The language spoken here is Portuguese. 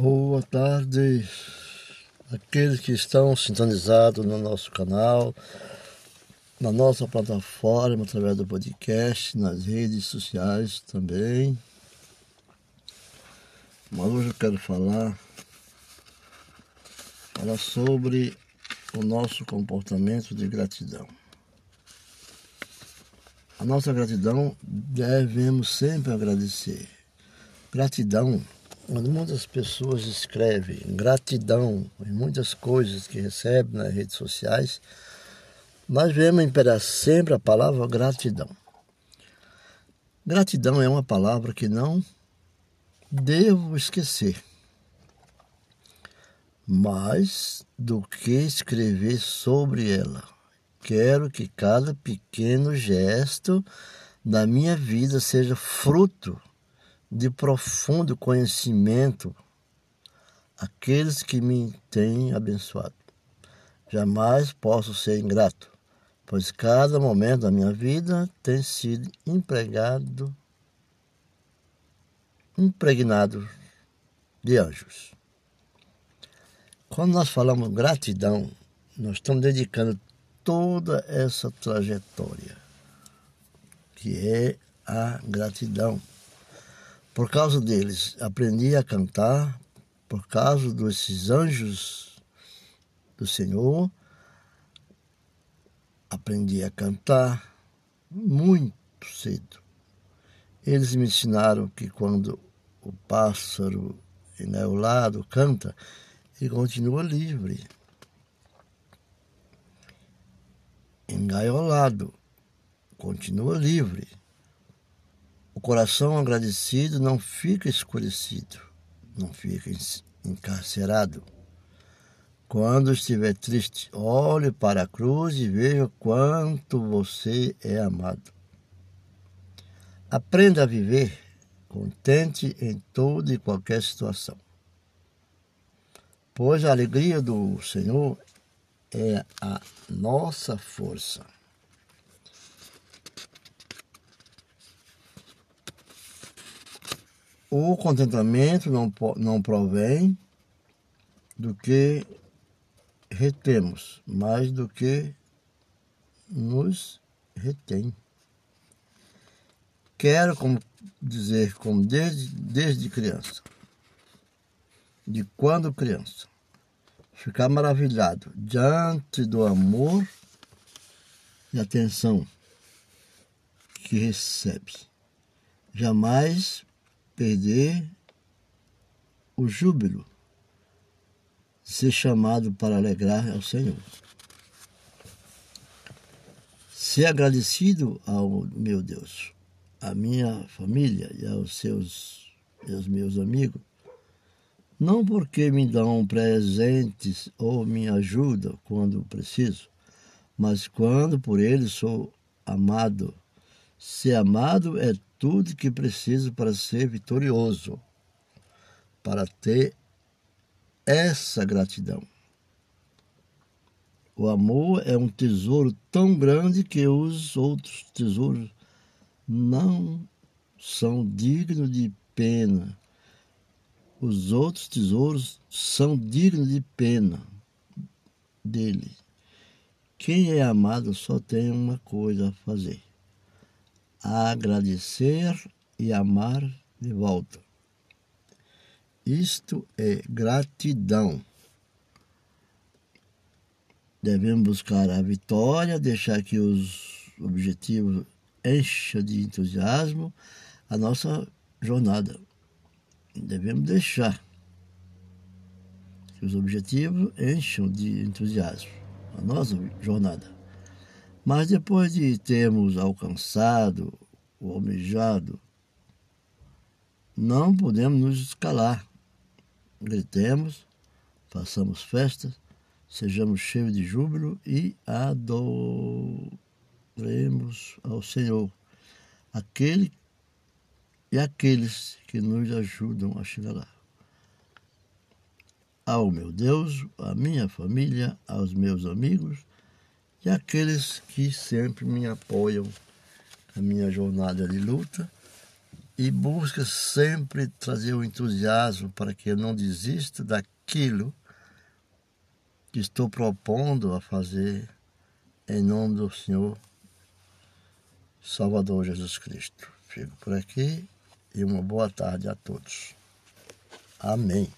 Boa tarde, aqueles que estão sintonizados no nosso canal, na nossa plataforma, através do podcast, nas redes sociais também. Mas hoje eu quero falar, falar sobre o nosso comportamento de gratidão. A nossa gratidão devemos sempre agradecer. Gratidão quando muitas pessoas escrevem gratidão em muitas coisas que recebem nas redes sociais, nós vemos imperar sempre a palavra gratidão. Gratidão é uma palavra que não devo esquecer. Mais do que escrever sobre ela, quero que cada pequeno gesto da minha vida seja fruto de profundo conhecimento aqueles que me têm abençoado. Jamais posso ser ingrato, pois cada momento da minha vida tem sido empregado, impregnado de anjos. Quando nós falamos gratidão, nós estamos dedicando toda essa trajetória, que é a gratidão. Por causa deles, aprendi a cantar, por causa desses anjos do Senhor, aprendi a cantar muito cedo. Eles me ensinaram que quando o pássaro engaulado canta, ele continua livre. Engaiolado, continua livre. O coração agradecido não fica escurecido, não fica encarcerado. Quando estiver triste, olhe para a cruz e veja quanto você é amado. Aprenda a viver contente em toda e qualquer situação. Pois a alegria do Senhor é a nossa força. O contentamento não, não provém do que retemos, mais do que nos retém. Quero como dizer como desde, desde criança, de quando criança, ficar maravilhado diante do amor e atenção que recebe. Jamais perder o júbilo, ser chamado para alegrar ao Senhor. Ser agradecido ao meu Deus, à minha família e aos seus e aos meus amigos, não porque me dão presentes ou me ajudam quando preciso, mas quando por eles sou amado. Ser amado é tudo que preciso para ser vitorioso, para ter essa gratidão. O amor é um tesouro tão grande que os outros tesouros não são dignos de pena. Os outros tesouros são dignos de pena dele. Quem é amado só tem uma coisa a fazer: agradecer e amar de volta. Isto é gratidão. Devemos buscar a vitória, deixar que os objetivos encham de entusiasmo a nossa jornada. Devemos deixar que os objetivos encham de entusiasmo a nossa jornada. Mas depois de termos alcançado o almejado, não podemos nos escalar. Gritemos, façamos festas, sejamos cheios de júbilo e adoremos ao Senhor, aquele e aqueles que nos ajudam a chegar lá. Ao meu Deus, à minha família, aos meus amigos, e aqueles que sempre me apoiam na minha jornada de luta e busca sempre trazer o entusiasmo para que eu não desista daquilo que estou propondo a fazer em nome do Senhor Salvador Jesus Cristo. Fico por aqui e uma boa tarde a todos. Amém.